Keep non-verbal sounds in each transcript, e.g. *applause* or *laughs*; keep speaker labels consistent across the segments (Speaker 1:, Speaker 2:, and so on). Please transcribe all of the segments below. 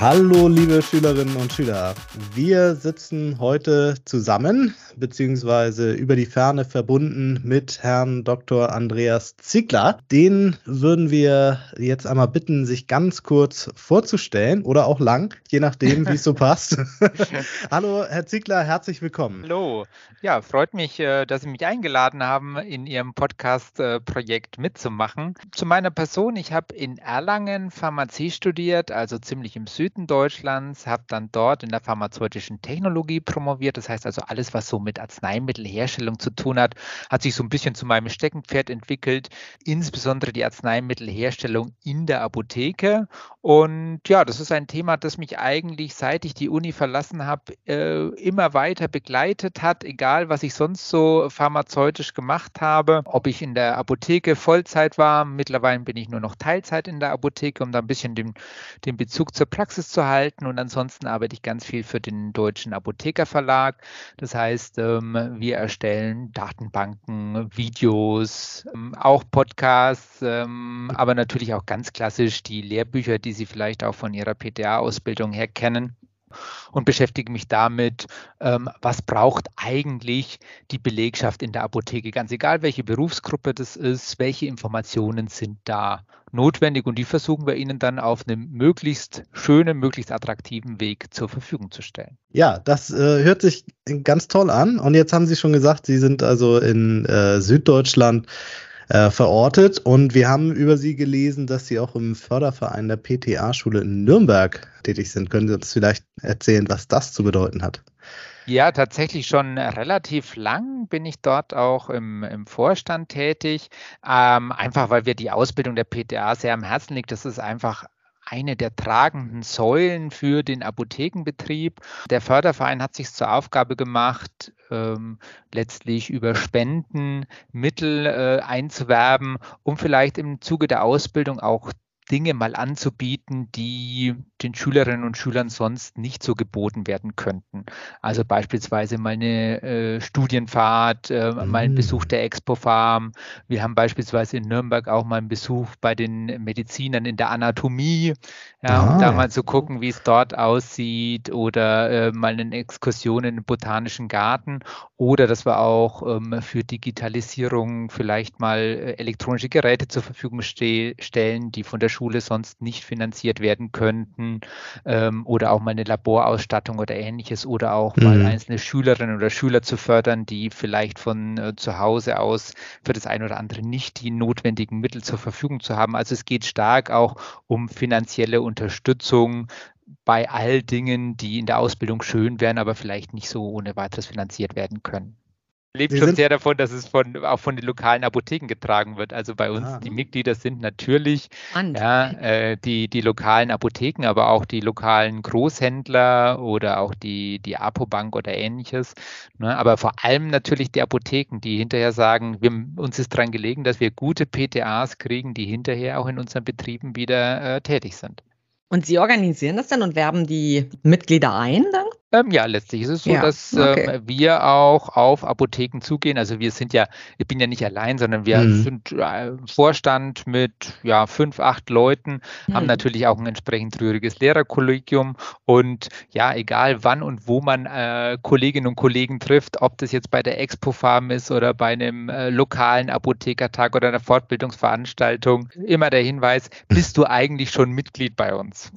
Speaker 1: Hallo, liebe Schülerinnen und Schüler. Wir sitzen heute zusammen, beziehungsweise über die Ferne verbunden mit Herrn Dr. Andreas Ziegler. Den würden wir jetzt einmal bitten, sich ganz kurz vorzustellen oder auch lang, je nachdem, wie es so *laughs* passt. *laughs* Hallo, Herr Ziegler, herzlich willkommen.
Speaker 2: Hallo. Ja, freut mich, äh, dass Sie mich eingeladen haben, in Ihrem Podcast-Projekt mitzumachen. Zu meiner Person, ich habe in Erlangen Pharmazie studiert, also ziemlich im Süden Süden Deutschlands, habe dann dort in der pharmazeutischen Technologie promoviert. Das heißt also alles, was so mit Arzneimittelherstellung zu tun hat, hat sich so ein bisschen zu meinem Steckenpferd entwickelt, insbesondere die Arzneimittelherstellung in der Apotheke. Und ja, das ist ein Thema, das mich eigentlich, seit ich die Uni verlassen habe, äh, immer weiter begleitet hat, egal was ich sonst so pharmazeutisch gemacht habe, ob ich in der Apotheke Vollzeit war. Mittlerweile bin ich nur noch Teilzeit in der Apotheke, um da ein bisschen den, den Bezug zur Praxis Praxis zu halten. Und ansonsten arbeite ich ganz viel für den Deutschen Apothekerverlag. Das heißt, ähm, wir erstellen Datenbanken, Videos, ähm, auch Podcasts, ähm, aber natürlich auch ganz klassisch die Lehrbücher, die Sie vielleicht auch von Ihrer PTA-Ausbildung her kennen und beschäftige mich damit, ähm, was braucht eigentlich die Belegschaft in der Apotheke, ganz egal, welche Berufsgruppe das ist, welche Informationen sind da notwendig und die versuchen wir Ihnen dann auf einem möglichst schönen, möglichst attraktiven Weg zur Verfügung zu stellen.
Speaker 1: Ja, das äh, hört sich ganz toll an. Und jetzt haben Sie schon gesagt, Sie sind also in äh, Süddeutschland äh, verortet. Und wir haben über Sie gelesen, dass Sie auch im Förderverein der PTA-Schule in Nürnberg tätig sind. Können Sie uns vielleicht erzählen, was das zu bedeuten hat?
Speaker 2: Ja, tatsächlich schon relativ lang bin ich dort auch im, im Vorstand tätig. Ähm, einfach weil wir die Ausbildung der PTA sehr am Herzen liegt. Das ist einfach eine der tragenden Säulen für den Apothekenbetrieb. Der Förderverein hat sich zur Aufgabe gemacht, ähm, letztlich über Spenden Mittel äh, einzuwerben, um vielleicht im Zuge der Ausbildung auch Dinge mal anzubieten, die den Schülerinnen und Schülern sonst nicht so geboten werden könnten. Also beispielsweise mal eine äh, Studienfahrt, äh, mhm. mal ein Besuch der Expo Farm. Wir haben beispielsweise in Nürnberg auch mal einen Besuch bei den Medizinern in der Anatomie, ja, ah. um da mal zu gucken, wie es dort aussieht oder äh, mal eine Exkursion in den Botanischen Garten oder dass wir auch ähm, für Digitalisierung vielleicht mal äh, elektronische Geräte zur Verfügung ste stellen, die von der Schule sonst nicht finanziert werden könnten ähm, oder auch mal eine Laborausstattung oder ähnliches oder auch mhm. mal einzelne Schülerinnen oder Schüler zu fördern, die vielleicht von äh, zu Hause aus für das eine oder andere nicht die notwendigen Mittel zur Verfügung zu haben. Also es geht stark auch um finanzielle Unterstützung bei all Dingen, die in der Ausbildung schön wären, aber vielleicht nicht so ohne weiteres finanziert werden können lebt schon sehr davon, dass es von, auch von den lokalen Apotheken getragen wird. Also bei uns, ah. die Mitglieder sind natürlich ja, äh, die, die lokalen Apotheken, aber auch die lokalen Großhändler oder auch die, die Apobank oder ähnliches. Ne? Aber vor allem natürlich die Apotheken, die hinterher sagen, wir, uns ist daran gelegen, dass wir gute PTAs kriegen, die hinterher auch in unseren Betrieben wieder äh, tätig sind.
Speaker 3: Und Sie organisieren das dann und werben die Mitglieder ein dann?
Speaker 2: Ähm, ja, letztlich ist es so, ja, dass okay. ähm, wir auch auf Apotheken zugehen. Also wir sind ja, ich bin ja nicht allein, sondern wir mhm. sind äh, Vorstand mit ja, fünf, acht Leuten, mhm. haben natürlich auch ein entsprechend rühriges Lehrerkollegium und ja, egal wann und wo man äh, Kolleginnen und Kollegen trifft, ob das jetzt bei der Expo Farm ist oder bei einem äh, lokalen Apothekertag oder einer Fortbildungsveranstaltung, immer der Hinweis, bist du eigentlich schon Mitglied bei uns?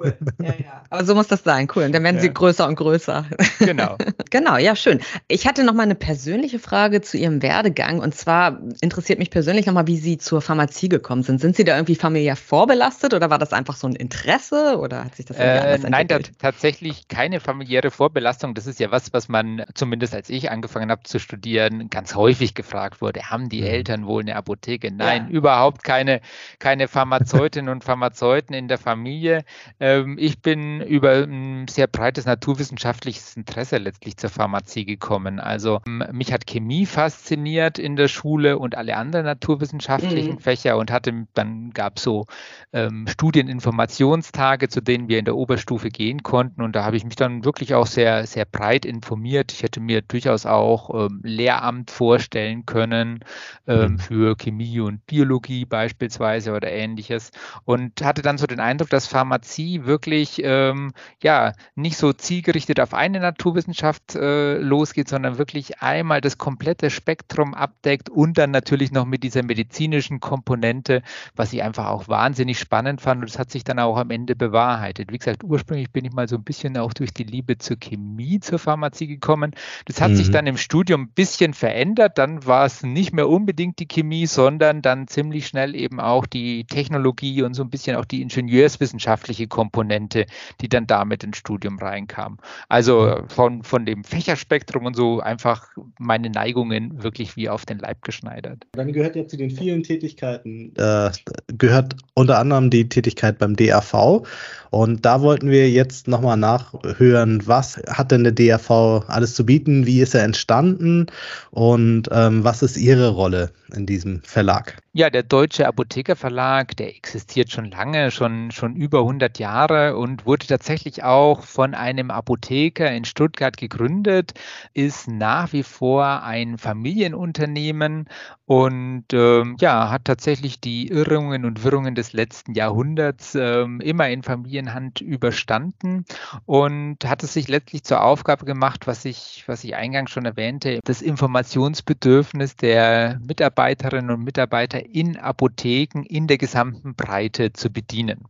Speaker 3: cool. *laughs* Ja, ja. Aber so muss das sein, cool. Und dann werden ja. sie größer größer und größer. Genau. *laughs* genau, ja, schön. Ich hatte noch mal eine persönliche Frage zu Ihrem Werdegang. Und zwar interessiert mich persönlich noch mal, wie Sie zur Pharmazie gekommen sind. Sind Sie da irgendwie familiär vorbelastet oder war das einfach so ein Interesse oder hat sich das
Speaker 2: äh, Nein, tatsächlich keine familiäre Vorbelastung. Das ist ja was, was man zumindest als ich angefangen habe zu studieren, ganz häufig gefragt wurde. Haben die mhm. Eltern wohl eine Apotheke? Nein, ja. überhaupt keine, keine Pharmazeutinnen und Pharmazeuten in der Familie. Ähm, ich bin über ein sehr breites Natur naturwissenschaftliches Interesse letztlich zur Pharmazie gekommen. Also mich hat Chemie fasziniert in der Schule und alle anderen naturwissenschaftlichen mhm. Fächer und hatte dann gab es so ähm, Studieninformationstage, zu denen wir in der Oberstufe gehen konnten und da habe ich mich dann wirklich auch sehr sehr breit informiert. Ich hätte mir durchaus auch ähm, Lehramt vorstellen können ähm, mhm. für Chemie und Biologie beispielsweise oder ähnliches und hatte dann so den Eindruck, dass Pharmazie wirklich ähm, ja nicht so zielgerichtet auf eine Naturwissenschaft äh, losgeht, sondern wirklich einmal das komplette Spektrum abdeckt und dann natürlich noch mit dieser medizinischen Komponente, was ich einfach auch wahnsinnig spannend fand und das hat sich dann auch am Ende bewahrheitet. Wie gesagt, ursprünglich bin ich mal so ein bisschen auch durch die Liebe zur Chemie zur Pharmazie gekommen. Das hat mhm. sich dann im Studium ein bisschen verändert. Dann war es nicht mehr unbedingt die Chemie, sondern dann ziemlich schnell eben auch die Technologie und so ein bisschen auch die ingenieurswissenschaftliche Komponente, die dann damit ins Studium reinkam. Also von, von dem Fächerspektrum und so einfach meine Neigungen wirklich wie auf den Leib geschneidert.
Speaker 1: Dann gehört ja zu den vielen Tätigkeiten, äh, gehört unter anderem die Tätigkeit beim DAV. Und da wollten wir jetzt nochmal nachhören, was hat denn der DAV alles zu bieten, wie ist er entstanden und ähm, was ist Ihre Rolle in diesem Verlag?
Speaker 2: Ja, der Deutsche Apothekerverlag, der existiert schon lange, schon, schon über 100 Jahre und wurde tatsächlich auch von einem Apotheker in Stuttgart gegründet, ist nach wie vor ein Familienunternehmen und ähm, ja, hat tatsächlich die Irrungen und Wirrungen des letzten Jahrhunderts ähm, immer in Familienhand überstanden und hat es sich letztlich zur Aufgabe gemacht, was ich, was ich eingangs schon erwähnte, das Informationsbedürfnis der Mitarbeiterinnen und Mitarbeiter in Apotheken in der gesamten Breite zu bedienen.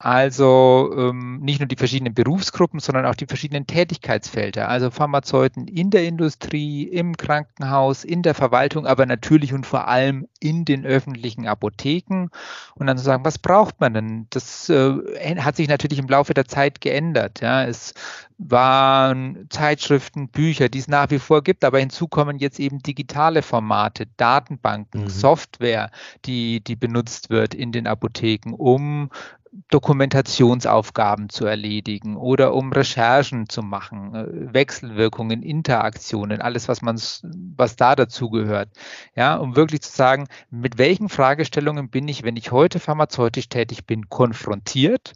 Speaker 2: Also ähm, nicht nur die verschiedenen Berufsgruppen, sondern auch die verschiedenen Tätigkeitsfelder, also Pharmazeuten in der Industrie, im Krankenhaus, in der Verwaltung, aber natürlich und vor allem in den öffentlichen Apotheken. Und dann zu sagen, was braucht man denn? Das äh, hat sich natürlich im Laufe der Zeit geändert. Ja. Es waren Zeitschriften, Bücher, die es nach wie vor gibt, aber hinzu kommen jetzt eben digitale Formate, Datenbanken, mhm. Software, die, die benutzt wird in den Apotheken, um Dokumentationsaufgaben zu erledigen oder um Recherchen zu machen, äh, Wechselwirkungen, Interaktionen, alles, was man, was da dazu gehört. Ja, um wirklich zu sagen, mit welchen Fragestellungen bin ich, wenn ich heute pharmazeutisch tätig bin, konfrontiert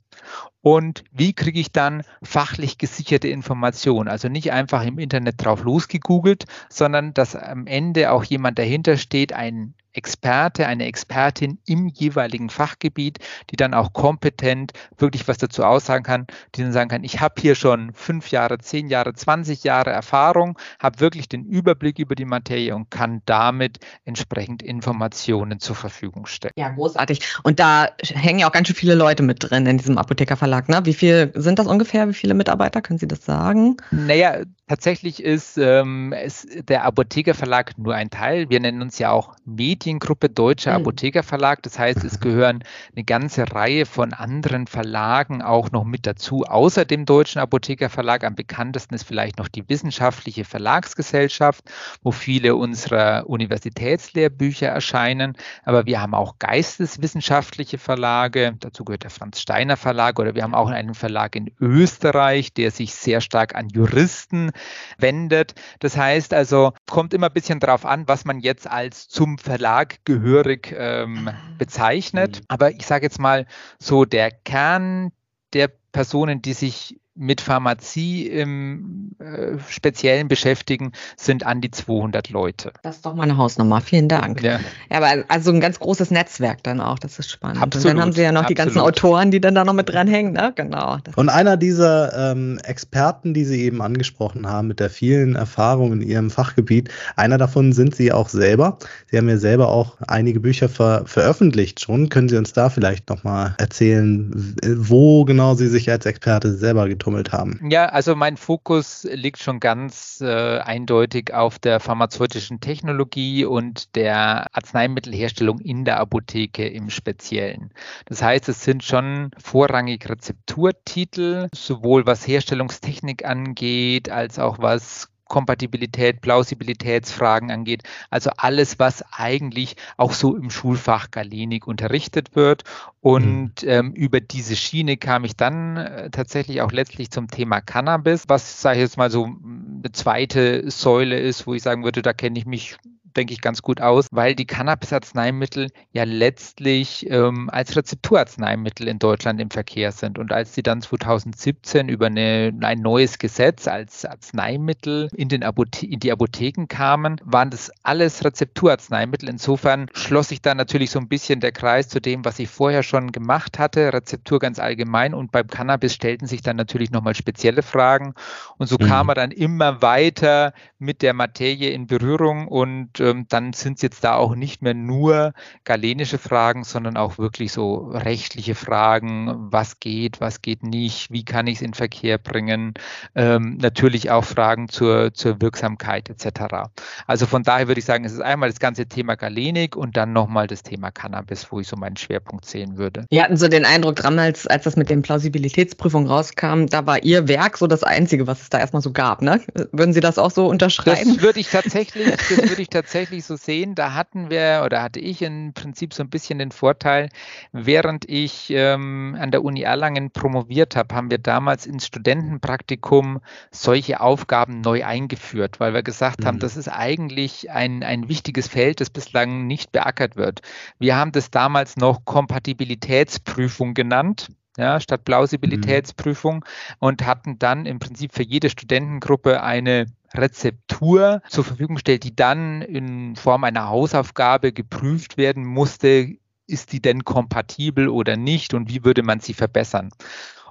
Speaker 2: und wie kriege ich dann fachlich gesicherte Informationen? Also nicht einfach im Internet drauf losgegoogelt, sondern dass am Ende auch jemand dahinter steht, ein Experte, eine Expertin im jeweiligen Fachgebiet, die dann auch kompetent wirklich was dazu aussagen kann, die dann sagen kann, ich habe hier schon fünf Jahre, zehn Jahre, 20 Jahre Erfahrung, habe wirklich den Überblick über die Materie und kann damit entsprechend Informationen zur Verfügung stellen.
Speaker 3: Ja, großartig. Und da hängen ja auch ganz schön viele Leute mit drin in diesem Apothekerverlag. Ne? Wie viel sind das ungefähr? Wie viele Mitarbeiter? Können Sie das sagen?
Speaker 2: Naja, tatsächlich ist, ähm, ist der Apothekerverlag nur ein Teil. Wir nennen uns ja auch Mediengruppe Deutscher mhm. Apothekerverlag. Das heißt, es gehören eine ganze Reihe von anderen Verlagen auch noch mit dazu. Außer dem Deutschen Apothekerverlag am bekanntesten ist vielleicht noch die Wissenschaftliche Verlagsgesellschaft, wo viele unserer Universitätslehrbücher erscheinen. Aber wir haben auch geisteswissenschaftliche Verlage. Dazu gehört der Franz Steiner Verlag oder wir haben auch einen Verlag in Österreich, der sich sehr stark an Juristen wendet. Das heißt also, kommt immer ein bisschen darauf an, was man jetzt als zum Verlag gehörig ähm, bezeichnet. Mhm. Aber ich sage jetzt mal so, der Kern der Personen, die sich mit Pharmazie im äh, Speziellen beschäftigen, sind an die 200 Leute.
Speaker 3: Das ist doch mal eine Hausnummer. Vielen Dank. Ja. ja, aber also ein ganz großes Netzwerk dann auch. Das ist spannend. Absolut, Und dann haben Sie ja noch absolut. die ganzen Autoren, die dann da noch mit dranhängen. Ne? Genau.
Speaker 1: Und einer dieser ähm, Experten, die Sie eben angesprochen haben, mit der vielen Erfahrung in Ihrem Fachgebiet, einer davon sind Sie auch selber. Sie haben ja selber auch einige Bücher ver veröffentlicht schon. Können Sie uns da vielleicht nochmal erzählen, wo genau Sie sich als Experte selber getroffen getummelt haben?
Speaker 2: Ja, also mein Fokus liegt schon ganz äh, eindeutig auf der pharmazeutischen Technologie und der Arzneimittelherstellung in der Apotheke im Speziellen. Das heißt, es sind schon vorrangig Rezepturtitel, sowohl was Herstellungstechnik angeht, als auch was Kompatibilität, Plausibilitätsfragen angeht. Also alles, was eigentlich auch so im Schulfach Galenik unterrichtet wird. Und mhm. ähm, über diese Schiene kam ich dann äh, tatsächlich auch letztlich zum Thema Cannabis, was, sage ich jetzt mal so, eine zweite Säule ist, wo ich sagen würde, da kenne ich mich denke ich, ganz gut aus, weil die Cannabis-Arzneimittel ja letztlich ähm, als Rezepturarzneimittel in Deutschland im Verkehr sind. Und als sie dann 2017 über eine, ein neues Gesetz als Arzneimittel in, den Apothe in die Apotheken kamen, waren das alles Rezepturarzneimittel. Insofern schloss sich da natürlich so ein bisschen der Kreis zu dem, was ich vorher schon gemacht hatte, Rezeptur ganz allgemein. Und beim Cannabis stellten sich dann natürlich nochmal spezielle Fragen. Und so mhm. kam er dann immer weiter mit der Materie in Berührung und ähm, dann sind es jetzt da auch nicht mehr nur galenische Fragen, sondern auch wirklich so rechtliche Fragen, was geht, was geht nicht, wie kann ich es in Verkehr bringen, ähm, natürlich auch Fragen zur, zur Wirksamkeit etc. Also von daher würde ich sagen, es ist einmal das ganze Thema Galenik und dann nochmal das Thema Cannabis, wo ich so meinen Schwerpunkt sehen würde.
Speaker 3: Wir hatten so den Eindruck damals, als das mit den Plausibilitätsprüfungen rauskam, da war Ihr Werk so das Einzige, was es da erstmal so gab. Ne? Würden Sie das auch so unterschreiben?
Speaker 2: Das würde ich tatsächlich, das würde ich tatsächlich *laughs* tatsächlich so sehen, da hatten wir oder hatte ich im Prinzip so ein bisschen den Vorteil, während ich ähm, an der Uni Erlangen promoviert habe, haben wir damals ins Studentenpraktikum solche Aufgaben neu eingeführt, weil wir gesagt mhm. haben, das ist eigentlich ein, ein wichtiges Feld, das bislang nicht beackert wird. Wir haben das damals noch Kompatibilitätsprüfung genannt ja, statt Plausibilitätsprüfung mhm. und hatten dann im Prinzip für jede Studentengruppe eine Rezeptur zur Verfügung stellt, die dann in Form einer Hausaufgabe geprüft werden musste, ist die denn kompatibel oder nicht und wie würde man sie verbessern.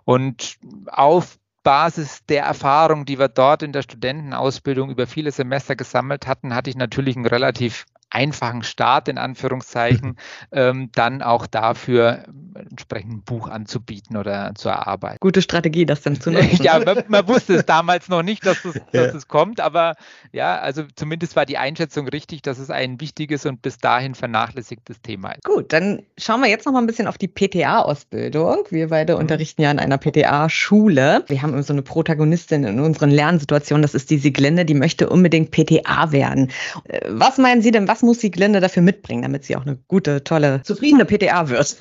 Speaker 2: Und auf Basis der Erfahrung, die wir dort in der Studentenausbildung über viele Semester gesammelt hatten, hatte ich natürlich einen relativ einfachen Start in Anführungszeichen, *laughs* ähm, dann auch dafür entsprechend ein Buch anzubieten oder zu erarbeiten.
Speaker 3: Gute Strategie, das dann zu nutzen. *laughs*
Speaker 2: ja, man, man, wusste es damals noch nicht, dass es, *laughs* ja. dass es kommt, aber ja, also zumindest war die Einschätzung richtig, dass es ein wichtiges und bis dahin vernachlässigtes Thema ist.
Speaker 3: Gut, dann schauen wir jetzt noch mal ein bisschen auf die PTA-Ausbildung. Wir beide mhm. unterrichten ja in einer PTA-Schule. Wir haben so eine Protagonistin in unseren Lernsituationen, das ist die Siglinde, die möchte unbedingt PTA werden. Äh, was meinen Sie denn, was muss die Glinde dafür mitbringen, damit sie auch eine gute, tolle, zufriedene PTA wird?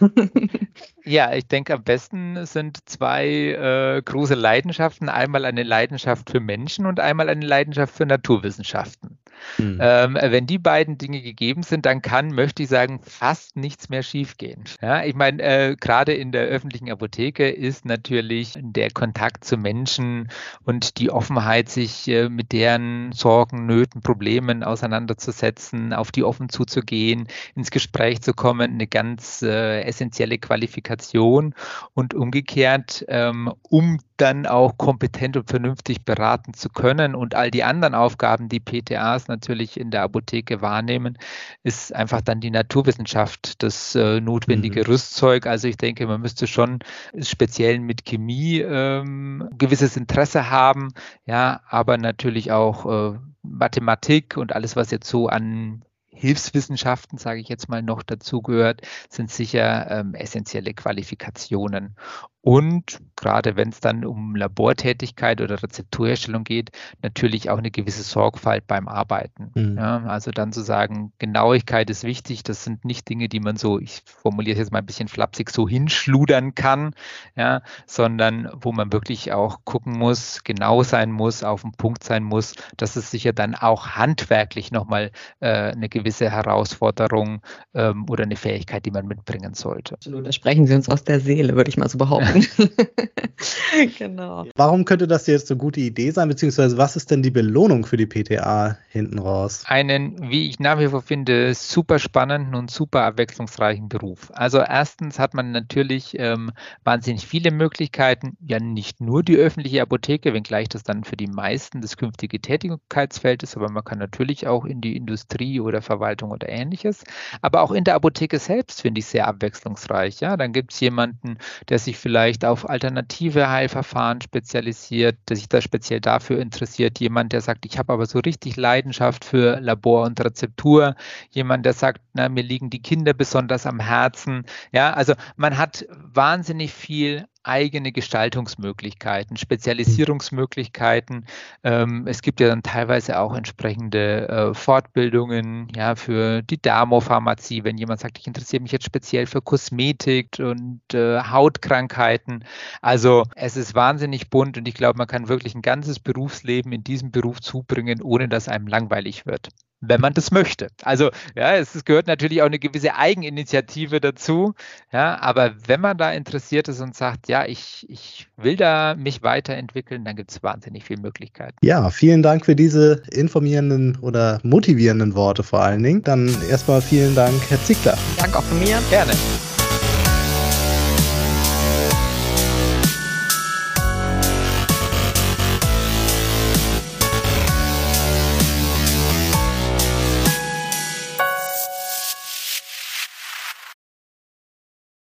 Speaker 3: *laughs*
Speaker 2: ja, ich denke, am besten sind zwei äh, große Leidenschaften. Einmal eine Leidenschaft für Menschen und einmal eine Leidenschaft für Naturwissenschaften. Mhm. Ähm, wenn die beiden Dinge gegeben sind, dann kann, möchte ich sagen, fast nichts mehr schiefgehen. Ja, ich meine, äh, gerade in der öffentlichen Apotheke ist natürlich der Kontakt zu Menschen und die Offenheit, sich äh, mit deren Sorgen, Nöten, Problemen auseinanderzusetzen, auf die offen zuzugehen, ins Gespräch zu kommen, eine ganz äh, essentielle Qualifikation und umgekehrt, ähm, um dann auch kompetent und vernünftig beraten zu können und all die anderen Aufgaben, die PTAs natürlich in der Apotheke wahrnehmen, ist einfach dann die Naturwissenschaft das äh, notwendige mhm. Rüstzeug. Also ich denke, man müsste schon speziell mit Chemie ähm, gewisses Interesse haben, ja, aber natürlich auch äh, Mathematik und alles, was jetzt so an Hilfswissenschaften, sage ich jetzt mal, noch dazugehört, sind sicher ähm, essentielle Qualifikationen. Und gerade wenn es dann um Labortätigkeit oder Rezepturherstellung geht, natürlich auch eine gewisse Sorgfalt beim Arbeiten. Mhm. Ja, also dann zu sagen, Genauigkeit ist wichtig, das sind nicht Dinge, die man so, ich formuliere es jetzt mal ein bisschen flapsig, so hinschludern kann, ja, sondern wo man wirklich auch gucken muss, genau sein muss, auf den Punkt sein muss. Das ist sicher dann auch handwerklich nochmal äh, eine gewisse Herausforderung ähm, oder eine Fähigkeit, die man mitbringen sollte.
Speaker 3: Absolut, da sprechen Sie uns aus der Seele, würde ich mal so behaupten. *laughs*
Speaker 1: genau. Warum könnte das jetzt eine gute Idee sein, beziehungsweise was ist denn die Belohnung für die PTA hinten raus?
Speaker 2: Einen, wie ich nach wie vor finde, super spannenden und super abwechslungsreichen Beruf. Also erstens hat man natürlich ähm, wahnsinnig viele Möglichkeiten, ja nicht nur die öffentliche Apotheke, wenngleich das dann für die meisten das künftige Tätigkeitsfeld ist, aber man kann natürlich auch in die Industrie oder Verwaltung oder ähnliches. Aber auch in der Apotheke selbst finde ich sehr abwechslungsreich. Ja, dann gibt es jemanden, der sich vielleicht vielleicht auf alternative Heilverfahren spezialisiert, der sich da speziell dafür interessiert. Jemand, der sagt, ich habe aber so richtig Leidenschaft für Labor und Rezeptur. Jemand, der sagt, na, mir liegen die Kinder besonders am Herzen. Ja, also man hat wahnsinnig viel eigene Gestaltungsmöglichkeiten, Spezialisierungsmöglichkeiten. Ähm, es gibt ja dann teilweise auch entsprechende äh, Fortbildungen ja, für die Dermopharmazie, wenn jemand sagt, ich interessiere mich jetzt speziell für Kosmetik und äh, Hautkrankheiten. Also es ist wahnsinnig bunt und ich glaube, man kann wirklich ein ganzes Berufsleben in diesem Beruf zubringen, ohne dass einem langweilig wird wenn man das möchte. Also ja, es gehört natürlich auch eine gewisse Eigeninitiative dazu. Ja, aber wenn man da interessiert ist und sagt, ja, ich, ich will da mich weiterentwickeln, dann gibt es wahnsinnig viele Möglichkeiten.
Speaker 1: Ja, vielen Dank für diese informierenden oder motivierenden Worte vor allen Dingen. Dann erstmal vielen Dank, Herr Ziegler.
Speaker 3: Danke auch von mir. Gerne.